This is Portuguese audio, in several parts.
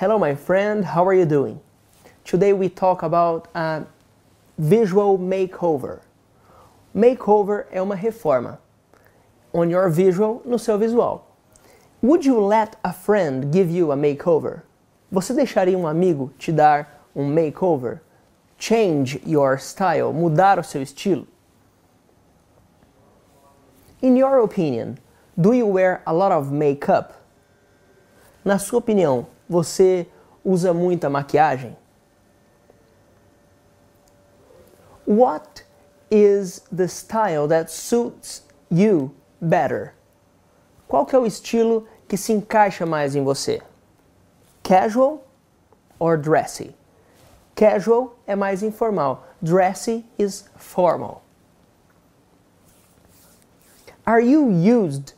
Hello, my friend, how are you doing? Today we talk about a visual makeover. Makeover é uma reforma. On your visual, no seu visual. Would you let a friend give you a makeover? Você deixaria um amigo te dar um makeover? Change your style, mudar o seu estilo. In your opinion, do you wear a lot of makeup? Na sua opinião, você usa muita maquiagem? What is the style that suits you better? Qual que é o estilo que se encaixa mais em você? Casual or dressy? Casual é mais informal. Dressy is formal. Are you used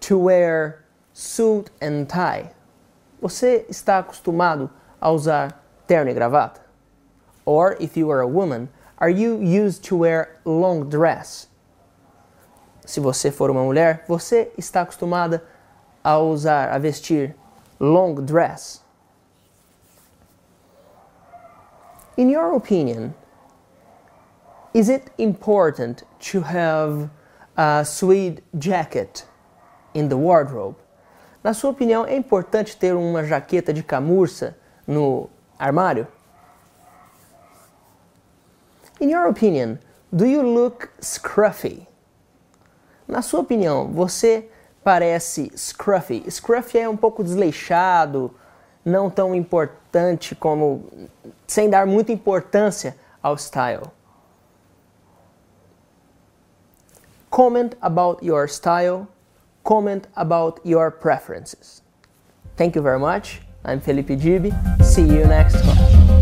to wear suit and tie? Você está acostumado a usar terno e gravata? Or if you are a woman, are you used to wear long dress? Se você for uma mulher, você está acostumada a usar, a vestir long dress? In your opinion, is it important to have a suede jacket in the wardrobe? Na sua opinião, é importante ter uma jaqueta de camurça no armário? In your opinion, do you look scruffy? Na sua opinião, você parece scruffy? Scruffy é um pouco desleixado, não tão importante como sem dar muita importância ao style. Comment about your style comment about your preferences. Thank you very much. I'm Felipe Gibi. See you next time.